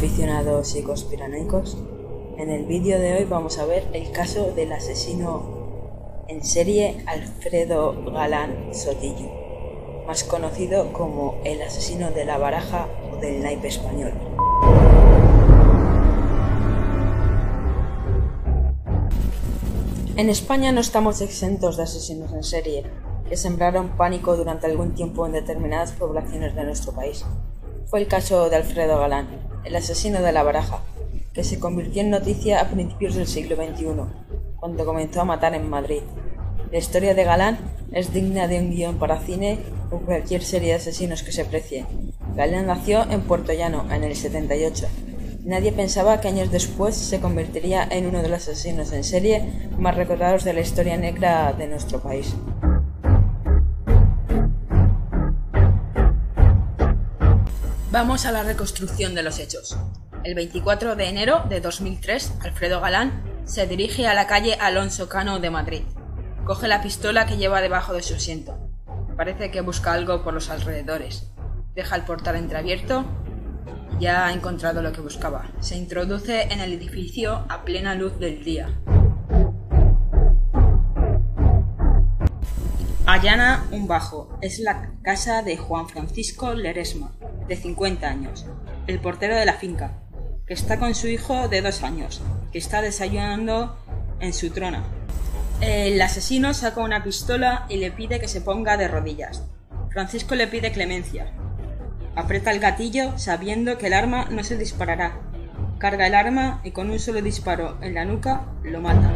aficionados y conspiranoicos. En el vídeo de hoy vamos a ver el caso del asesino en serie Alfredo Galán Sotillo, más conocido como el asesino de la baraja o del naipe español. En España no estamos exentos de asesinos en serie, que sembraron pánico durante algún tiempo en determinadas poblaciones de nuestro país fue el caso de Alfredo Galán, el asesino de la baraja, que se convirtió en noticia a principios del siglo XXI, cuando comenzó a matar en Madrid. La historia de Galán es digna de un guion para cine o cualquier serie de asesinos que se precie. Galán nació en Puerto Llano en el 78. Nadie pensaba que años después se convertiría en uno de los asesinos en serie más recordados de la historia negra de nuestro país. Vamos a la reconstrucción de los hechos. El 24 de enero de 2003, Alfredo Galán se dirige a la calle Alonso Cano de Madrid. Coge la pistola que lleva debajo de su asiento. Parece que busca algo por los alrededores. Deja el portal entreabierto. Ya ha encontrado lo que buscaba. Se introduce en el edificio a plena luz del día. Allana un bajo. Es la casa de Juan Francisco Leresma, de 50 años, el portero de la finca, que está con su hijo de dos años, que está desayunando en su trona. El asesino saca una pistola y le pide que se ponga de rodillas. Francisco le pide clemencia. Aprieta el gatillo sabiendo que el arma no se disparará. Carga el arma y con un solo disparo en la nuca lo mata.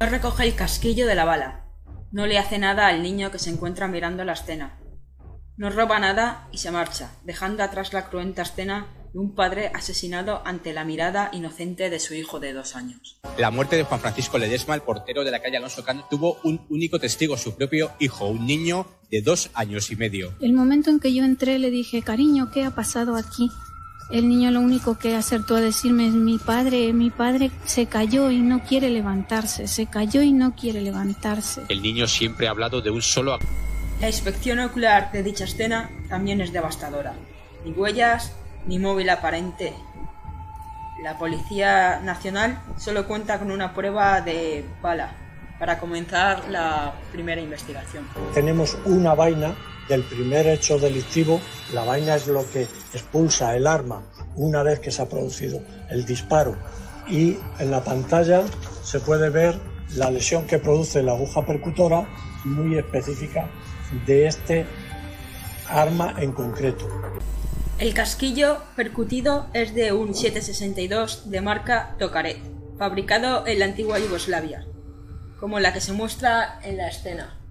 No recoge el casquillo de la bala. No le hace nada al niño que se encuentra mirando la escena. No roba nada y se marcha, dejando atrás la cruenta escena de un padre asesinado ante la mirada inocente de su hijo de dos años. La muerte de Juan Francisco Ledesma, el portero de la calle Alonso Cano, tuvo un único testigo, su propio hijo, un niño de dos años y medio. El momento en que yo entré le dije, cariño, ¿qué ha pasado aquí? El niño lo único que acertó a decirme es mi padre, mi padre se cayó y no quiere levantarse, se cayó y no quiere levantarse. El niño siempre ha hablado de un solo... La inspección ocular de dicha escena también es devastadora. Ni huellas, ni móvil aparente. La Policía Nacional solo cuenta con una prueba de bala para comenzar la primera investigación. Tenemos una vaina del primer hecho delictivo, la vaina es lo que expulsa el arma una vez que se ha producido el disparo y en la pantalla se puede ver la lesión que produce la aguja percutora muy específica de este arma en concreto. El casquillo percutido es de un 762 de marca Tokaret, fabricado en la antigua Yugoslavia, como la que se muestra en la escena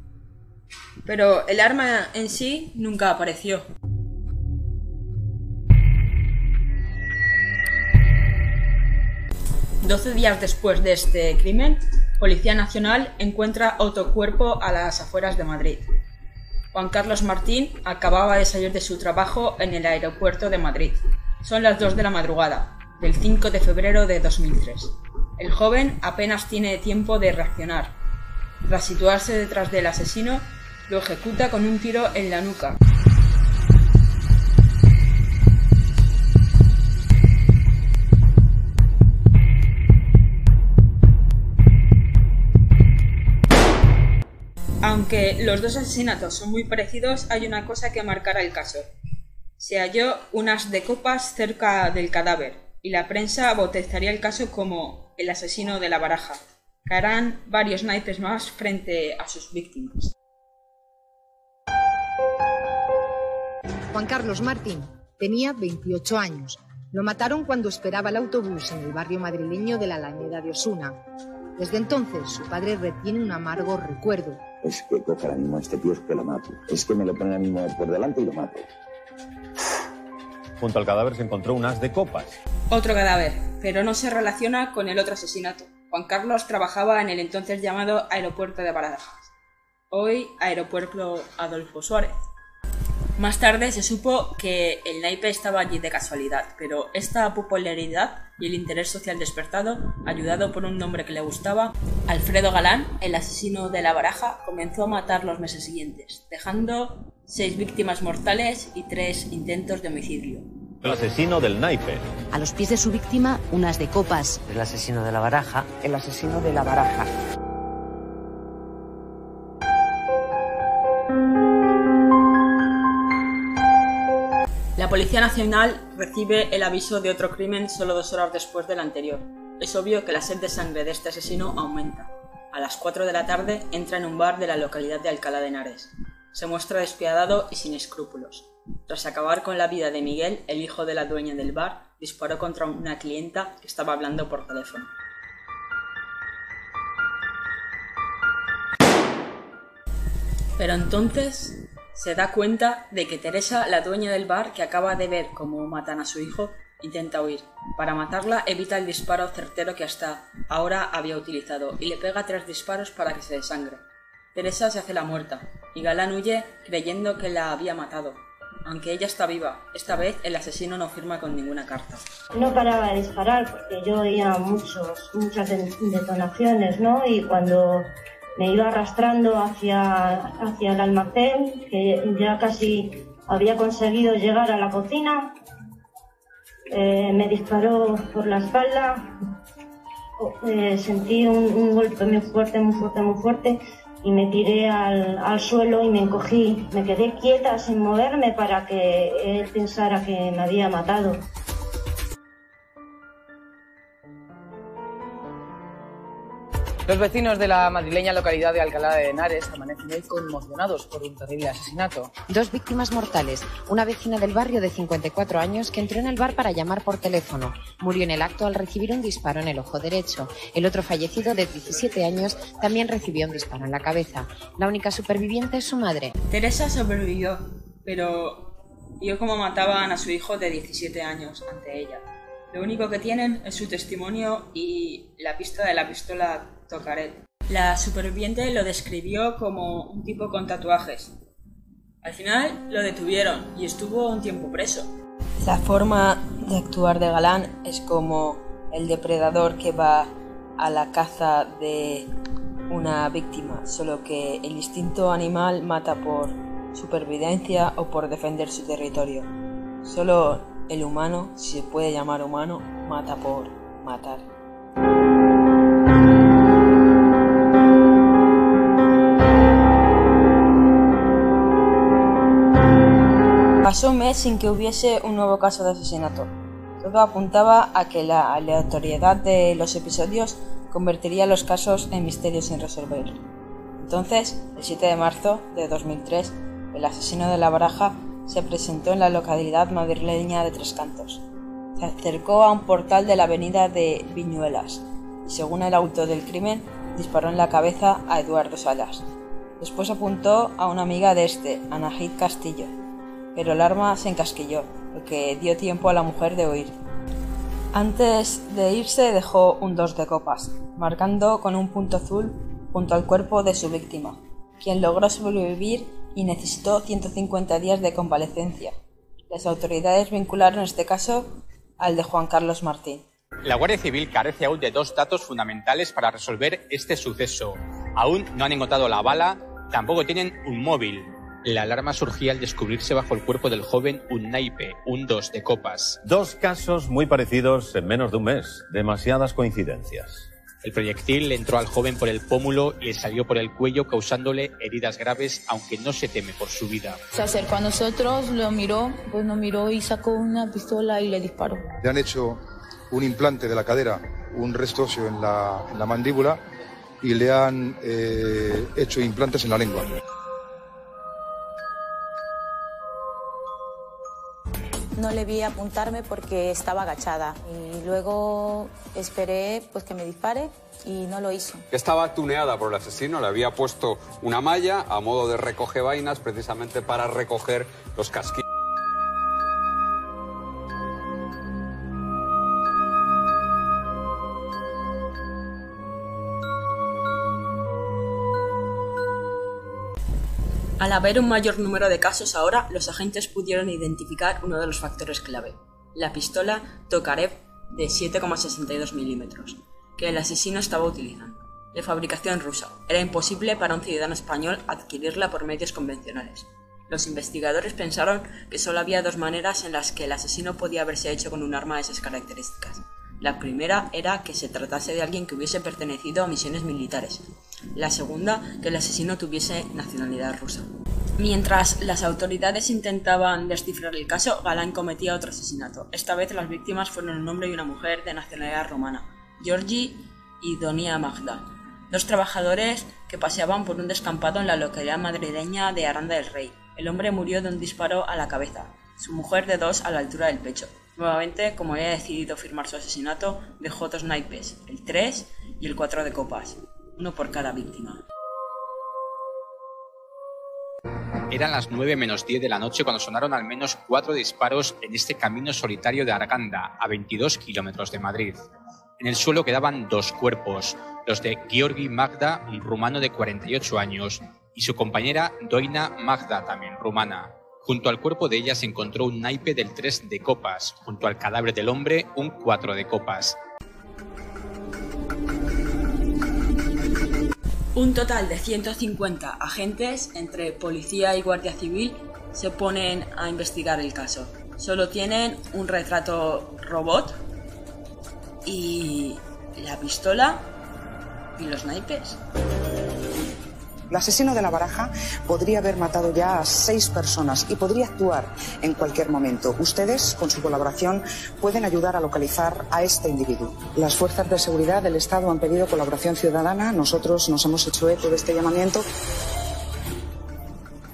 pero el arma en sí nunca apareció. Doce días después de este crimen, Policía Nacional encuentra otro cuerpo a las afueras de Madrid. Juan Carlos Martín acababa de salir de su trabajo en el aeropuerto de Madrid. Son las 2 de la madrugada, del 5 de febrero de 2003. El joven apenas tiene tiempo de reaccionar. Tras situarse detrás del asesino, lo ejecuta con un tiro en la nuca. Aunque los dos asesinatos son muy parecidos, hay una cosa que marcará el caso. Se halló unas de copas cerca del cadáver, y la prensa bautizaría el caso como el asesino de la baraja. Caerán varios naipes más frente a sus víctimas. Juan Carlos Martín tenía 28 años. Lo mataron cuando esperaba el autobús en el barrio madrileño de la Alameda de Osuna. Desde entonces, su padre retiene un amargo recuerdo. Es que coge ahora mismo a este tío es que lo mato. Es que me lo pone ahora mismo por delante y lo mato. Junto al cadáver se encontró un as de copas. Otro cadáver, pero no se relaciona con el otro asesinato. Juan Carlos trabajaba en el entonces llamado Aeropuerto de Barajas, hoy Aeropuerto Adolfo Suárez. Más tarde se supo que el naipe estaba allí de casualidad, pero esta popularidad y el interés social despertado, ayudado por un nombre que le gustaba, Alfredo Galán, el asesino de la baraja, comenzó a matar los meses siguientes, dejando seis víctimas mortales y tres intentos de homicidio. El asesino del naipe. A los pies de su víctima, unas de copas. El asesino de la baraja. El asesino de la baraja. Policía Nacional recibe el aviso de otro crimen solo dos horas después del anterior. Es obvio que la sed de sangre de este asesino aumenta. A las 4 de la tarde entra en un bar de la localidad de Alcalá de Henares. Se muestra despiadado y sin escrúpulos. Tras acabar con la vida de Miguel, el hijo de la dueña del bar disparó contra una clienta que estaba hablando por teléfono. Pero entonces se da cuenta de que Teresa, la dueña del bar, que acaba de ver cómo matan a su hijo, intenta huir. Para matarla evita el disparo certero que hasta ahora había utilizado y le pega tres disparos para que se desangre. Teresa se hace la muerta y Galán huye creyendo que la había matado, aunque ella está viva, esta vez el asesino no firma con ninguna carta. No paraba de disparar porque yo oía muchos, muchas detonaciones, ¿no? Y cuando me iba arrastrando hacia, hacia el almacén, que ya casi había conseguido llegar a la cocina, eh, me disparó por la espalda, eh, sentí un, un golpe muy fuerte, muy fuerte, muy fuerte y me tiré al, al, suelo y me encogí. Me quedé quieta sin moverme para que él pensara que me había matado. Los vecinos de la madrileña localidad de Alcalá de Henares amanecen hoy conmocionados por un terrible asesinato. Dos víctimas mortales. Una vecina del barrio de 54 años que entró en el bar para llamar por teléfono. Murió en el acto al recibir un disparo en el ojo derecho. El otro fallecido de 17 años también recibió un disparo en la cabeza. La única superviviente es su madre. Teresa sobrevivió, pero vio cómo mataban a su hijo de 17 años ante ella. Lo único que tienen es su testimonio y la pista de la pistola Tocaret. La superviviente lo describió como un tipo con tatuajes. Al final lo detuvieron y estuvo un tiempo preso. La forma de actuar de Galán es como el depredador que va a la caza de una víctima, solo que el instinto animal mata por supervivencia o por defender su territorio. Solo el humano, si se puede llamar humano, mata por matar. Pasó un mes sin que hubiese un nuevo caso de asesinato. Todo apuntaba a que la aleatoriedad de los episodios convertiría los casos en misterios sin resolver. Entonces, el 7 de marzo de 2003, el asesino de la baraja se presentó en la localidad madrileña de Tres Cantos. Se acercó a un portal de la avenida de Viñuelas y, según el auto del crimen, disparó en la cabeza a Eduardo Salas. Después apuntó a una amiga de este, Anahid Castillo, pero el arma se encasquilló, lo que dio tiempo a la mujer de huir. Antes de irse dejó un dos de copas, marcando con un punto azul junto al cuerpo de su víctima, quien logró sobrevivir y necesitó 150 días de convalecencia. Las autoridades vincularon este caso al de Juan Carlos Martín. La Guardia Civil carece aún de dos datos fundamentales para resolver este suceso. Aún no han encontrado la bala, tampoco tienen un móvil. La alarma surgía al descubrirse bajo el cuerpo del joven un naipe, un dos de copas. Dos casos muy parecidos en menos de un mes. Demasiadas coincidencias. El proyectil le entró al joven por el pómulo y le salió por el cuello causándole heridas graves, aunque no se teme por su vida. Se acercó a nosotros, lo miró, pues nos miró y sacó una pistola y le disparó. Le han hecho un implante de la cadera, un resto óseo en la, en la mandíbula y le han eh, hecho implantes en la lengua. No le vi apuntarme porque estaba agachada y luego esperé pues que me dispare y no lo hizo. Estaba tuneada por el asesino, le había puesto una malla a modo de recoge vainas precisamente para recoger los casquillos. Al haber un mayor número de casos ahora, los agentes pudieron identificar uno de los factores clave, la pistola Tokarev de 7,62 milímetros, que el asesino estaba utilizando. De fabricación rusa, era imposible para un ciudadano español adquirirla por medios convencionales. Los investigadores pensaron que solo había dos maneras en las que el asesino podía haberse hecho con un arma de esas características. La primera era que se tratase de alguien que hubiese pertenecido a misiones militares. La segunda, que el asesino tuviese nacionalidad rusa. Mientras las autoridades intentaban descifrar el caso, Galán cometía otro asesinato. Esta vez las víctimas fueron un hombre y una mujer de nacionalidad romana, Georgi y Donia Magda, dos trabajadores que paseaban por un descampado en la localidad madrileña de Aranda del Rey. El hombre murió de un disparo a la cabeza, su mujer de dos a la altura del pecho. Nuevamente, como había decidido firmar su asesinato, dejó dos naipes, el 3 y el 4 de copas, uno por cada víctima. Eran las 9 menos 10 de la noche cuando sonaron al menos cuatro disparos en este camino solitario de Arganda, a 22 kilómetros de Madrid. En el suelo quedaban dos cuerpos, los de Georgi Magda, un rumano de 48 años, y su compañera Doina Magda, también rumana. Junto al cuerpo de ella se encontró un naipe del 3 de copas, junto al cadáver del hombre un 4 de copas. Un total de 150 agentes, entre policía y guardia civil, se ponen a investigar el caso. Solo tienen un retrato robot y la pistola y los naipes. El asesino de la baraja podría haber matado ya a seis personas y podría actuar en cualquier momento. Ustedes, con su colaboración, pueden ayudar a localizar a este individuo. Las fuerzas de seguridad del Estado han pedido colaboración ciudadana. Nosotros nos hemos hecho eco de este llamamiento.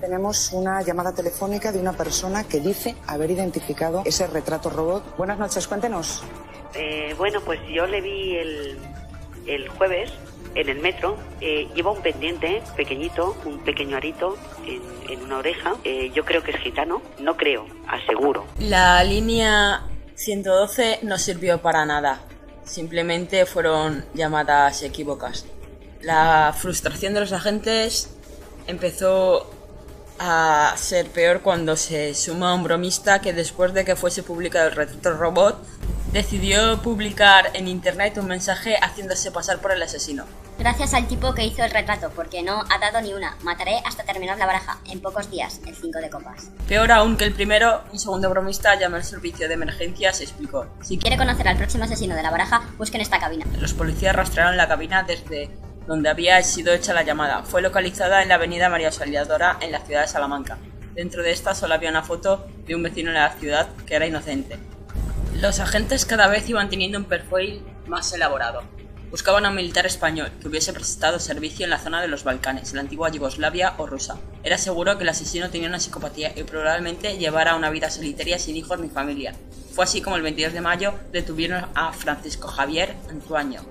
Tenemos una llamada telefónica de una persona que dice haber identificado ese retrato robot. Buenas noches, cuéntenos. Eh, bueno, pues yo le vi el, el jueves en el metro. Eh, lleva un pendiente pequeñito, un pequeño arito en, una oreja. Eh, yo creo que es gitano. No creo, aseguro. La línea 112 no sirvió para nada. Simplemente fueron llamadas equívocas. La frustración de los agentes empezó a ser peor cuando se suma un bromista que después de que fuese publicado el retrato robot decidió publicar en internet un mensaje haciéndose pasar por el asesino. Gracias al tipo que hizo el retrato, porque no ha dado ni una. Mataré hasta terminar la baraja, en pocos días, el 5 de copas. Peor aún que el primero, un segundo bromista llamó al servicio de emergencias y explicó. Si quiere conocer al próximo asesino de la baraja, busquen esta cabina. Los policías rastrearon la cabina desde donde había sido hecha la llamada. Fue localizada en la avenida María Auxiliadora, en la ciudad de Salamanca. Dentro de esta solo había una foto de un vecino de la ciudad que era inocente. Los agentes cada vez iban teniendo un perfil más elaborado. Buscaban a un militar español que hubiese prestado servicio en la zona de los Balcanes, la antigua Yugoslavia o Rusia. Era seguro que el asesino tenía una psicopatía y probablemente llevara una vida solitaria sin hijos ni familia. Fue así como el 22 de mayo detuvieron a Francisco Javier Antuaño.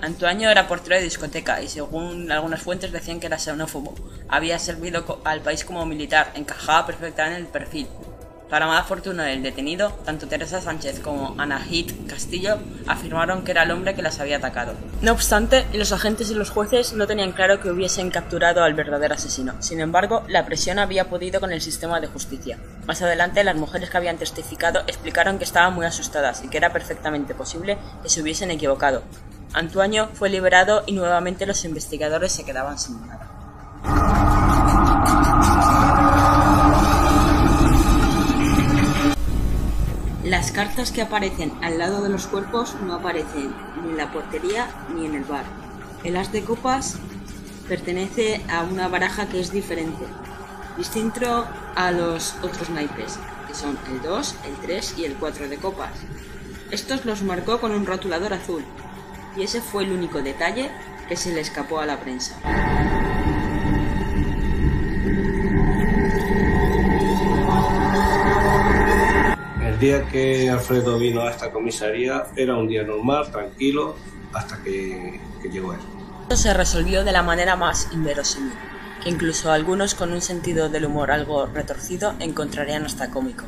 Antuaño era portero de discoteca y según algunas fuentes decían que era xenófobo. Había servido al país como militar, encajaba perfectamente en el perfil. Para mala fortuna del detenido, tanto Teresa Sánchez como Ana Hit Castillo afirmaron que era el hombre que las había atacado. No obstante, los agentes y los jueces no tenían claro que hubiesen capturado al verdadero asesino. Sin embargo, la presión había podido con el sistema de justicia. Más adelante, las mujeres que habían testificado explicaron que estaban muy asustadas y que era perfectamente posible que se hubiesen equivocado. Antuaño fue liberado y nuevamente los investigadores se quedaban sin nada. Las cartas que aparecen al lado de los cuerpos no aparecen ni en la portería ni en el bar. El as de copas pertenece a una baraja que es diferente, distinto a los otros naipes, que son el 2, el 3 y el 4 de copas. Estos los marcó con un rotulador azul, y ese fue el único detalle que se le escapó a la prensa. Día que Alfredo vino a esta comisaría era un día normal, tranquilo, hasta que, que llegó él. Esto se resolvió de la manera más inverosímil, que incluso algunos con un sentido del humor algo retorcido encontrarían hasta cómico.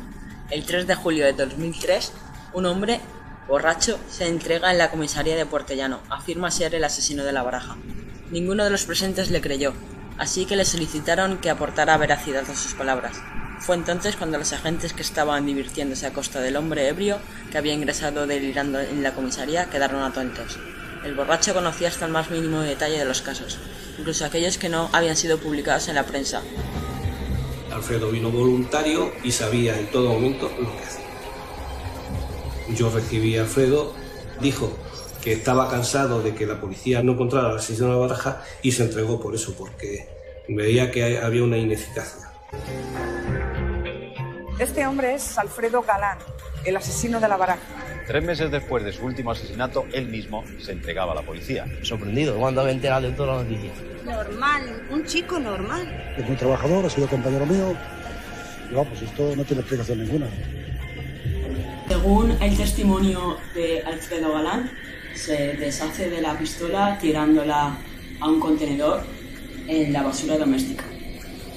El 3 de julio de 2003, un hombre borracho se entrega en la comisaría de Puerto Llano, afirma ser el asesino de la baraja. Ninguno de los presentes le creyó, así que le solicitaron que aportara veracidad a sus palabras. Fue entonces cuando los agentes que estaban divirtiéndose a costa del hombre ebrio que había ingresado delirando en la comisaría quedaron atentos. El borracho conocía hasta el más mínimo detalle de los casos, incluso aquellos que no habían sido publicados en la prensa. Alfredo vino voluntario y sabía en todo momento lo que hacía. Yo recibí a Alfredo, dijo que estaba cansado de que la policía no encontrara al asesino de la baraja y se entregó por eso, porque veía que había una ineficacia. Este hombre es Alfredo Galán, el asesino de la baraja. Tres meses después de su último asesinato, él mismo se entregaba a la policía. Sorprendido cuando había enterado de todas las noticias. Normal, un chico normal. Es muy trabajador, ha sido compañero mío. Y vamos, esto no tiene explicación ninguna. Según el testimonio de Alfredo Galán, se deshace de la pistola tirándola a un contenedor en la basura doméstica.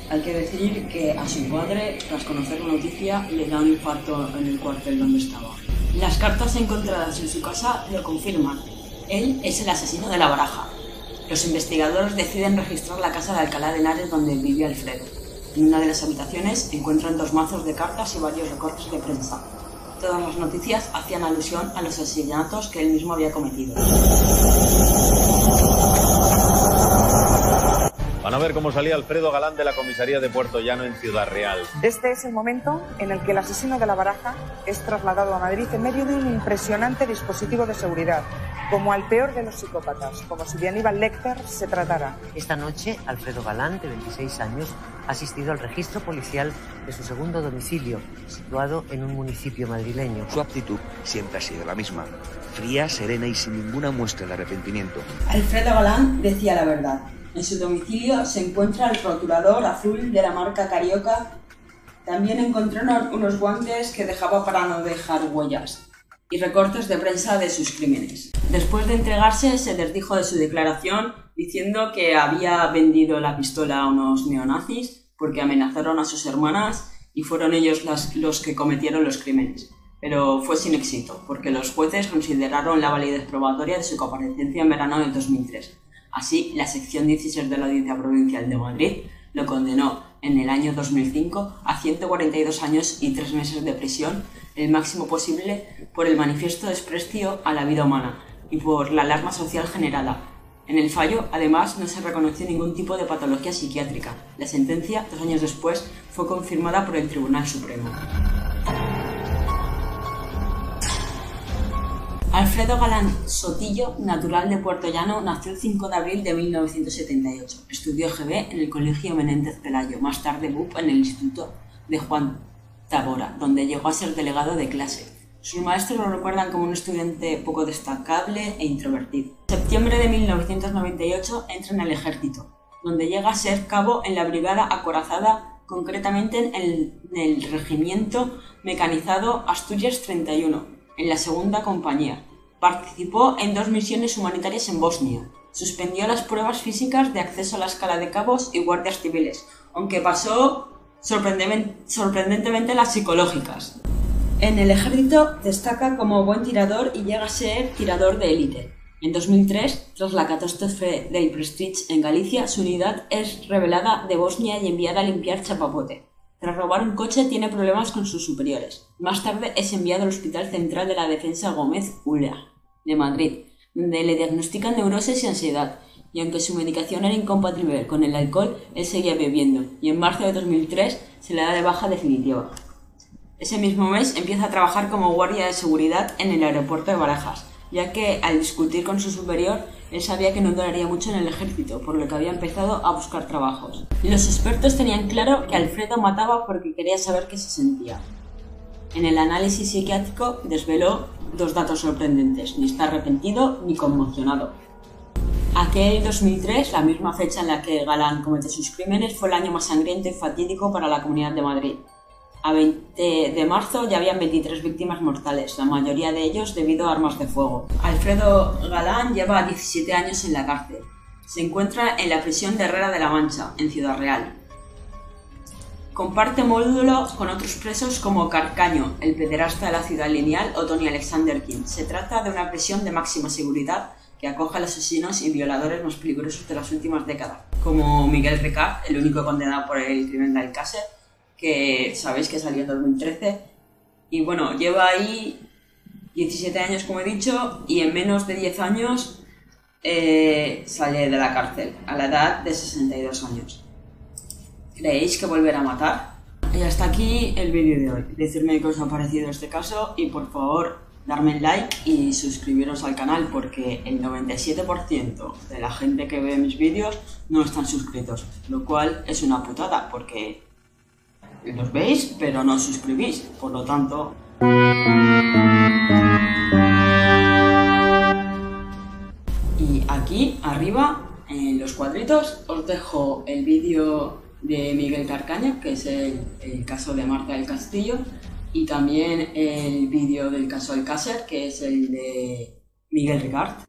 Hay que decir que a su padre, tras conocer la noticia, le da un infarto en el cuartel donde estaba. Las cartas encontradas en su casa lo confirman. Él es el asesino de la baraja. Los investigadores deciden registrar la casa de Alcalá de Henares donde vivía Alfredo. En una de las habitaciones encuentran dos mazos de cartas y varios recortes de prensa. Todas las noticias hacían alusión a los asesinatos que él mismo había cometido. A ver cómo salía Alfredo Galán de la comisaría de Puerto Llano en Ciudad Real. Este es el momento en el que el asesino de la baraja es trasladado a Madrid en medio de un impresionante dispositivo de seguridad, como al peor de los psicópatas, como si de Aníbal Lecter se tratara. Esta noche, Alfredo Galán, de 26 años, ha asistido al registro policial de su segundo domicilio, situado en un municipio madrileño. Su actitud siempre ha sido la misma, fría, serena y sin ninguna muestra de arrepentimiento. Alfredo Galán decía la verdad. En su domicilio se encuentra el rotulador azul de la marca Carioca. También encontraron unos guantes que dejaba para no dejar huellas y recortes de prensa de sus crímenes. Después de entregarse, se desdijo de su declaración diciendo que había vendido la pistola a unos neonazis porque amenazaron a sus hermanas y fueron ellos los que cometieron los crímenes. Pero fue sin éxito, porque los jueces consideraron la validez probatoria de su comparecencia en verano del 2003. Así, la sección 16 de la Audiencia Provincial de Madrid lo condenó en el año 2005 a 142 años y 3 meses de prisión, el máximo posible por el manifiesto desprecio a la vida humana y por la alarma social generada. En el fallo, además, no se reconoció ningún tipo de patología psiquiátrica. La sentencia, dos años después, fue confirmada por el Tribunal Supremo. Alfredo Galán Sotillo, natural de Puerto Llano, nació el 5 de abril de 1978. Estudió GB en el Colegio Menéndez Pelayo, más tarde BUP en el Instituto de Juan Tabora, donde llegó a ser delegado de clase. Sus maestros lo recuerdan como un estudiante poco destacable e introvertido. En septiembre de 1998 entra en el ejército, donde llega a ser cabo en la brigada acorazada, concretamente en el, en el regimiento mecanizado Asturias 31, en la segunda compañía. Participó en dos misiones humanitarias en Bosnia. Suspendió las pruebas físicas de acceso a la escala de cabos y guardias civiles, aunque pasó sorprendentemente las psicológicas. En el ejército destaca como buen tirador y llega a ser tirador de élite. En 2003, tras la catástrofe del Prestige en Galicia, su unidad es revelada de Bosnia y enviada a limpiar Chapapote. Tras robar un coche tiene problemas con sus superiores. Más tarde es enviado al Hospital Central de la Defensa Gómez Ulea, de Madrid, donde le diagnostican neurosis y ansiedad. Y aunque su medicación era incompatible con el alcohol, él seguía bebiendo, y en marzo de 2003 se le da de baja definitiva. Ese mismo mes empieza a trabajar como guardia de seguridad en el aeropuerto de Barajas, ya que al discutir con su superior, él sabía que no duraría mucho en el ejército, por lo que había empezado a buscar trabajos. Los expertos tenían claro que Alfredo mataba porque quería saber qué se sentía. En el análisis psiquiátrico desveló dos datos sorprendentes, ni está arrepentido ni conmocionado. Aquel 2003, la misma fecha en la que Galán cometió sus crímenes, fue el año más sangriento y fatídico para la Comunidad de Madrid. A 20 de marzo ya habían 23 víctimas mortales, la mayoría de ellos debido a armas de fuego. Alfredo Galán lleva 17 años en la cárcel. Se encuentra en la prisión de Herrera de la Mancha, en Ciudad Real. Comparte módulo con otros presos como Carcaño, el pederasta de la ciudad lineal, o Tony Alexander King. Se trata de una prisión de máxima seguridad que acoge a los asesinos y violadores más peligrosos de las últimas décadas, como Miguel Ricard, el único condenado por el crimen de Alcácer, que sabéis que salió en 2013. Y bueno, lleva ahí 17 años, como he dicho, y en menos de 10 años eh, sale de la cárcel, a la edad de 62 años. ¿Creéis que volverá a matar? Y hasta aquí el vídeo de hoy. Decidme qué os ha parecido este caso y por favor darme like y suscribiros al canal porque el 97% de la gente que ve mis vídeos no están suscritos, lo cual es una putada porque los veis pero no os suscribís, por lo tanto... Y aquí arriba en los cuadritos os dejo el vídeo de Miguel Carcaña, que es el, caso de Marta del Castillo, y también el vídeo del caso Alcácer, que es el de Miguel Ricard.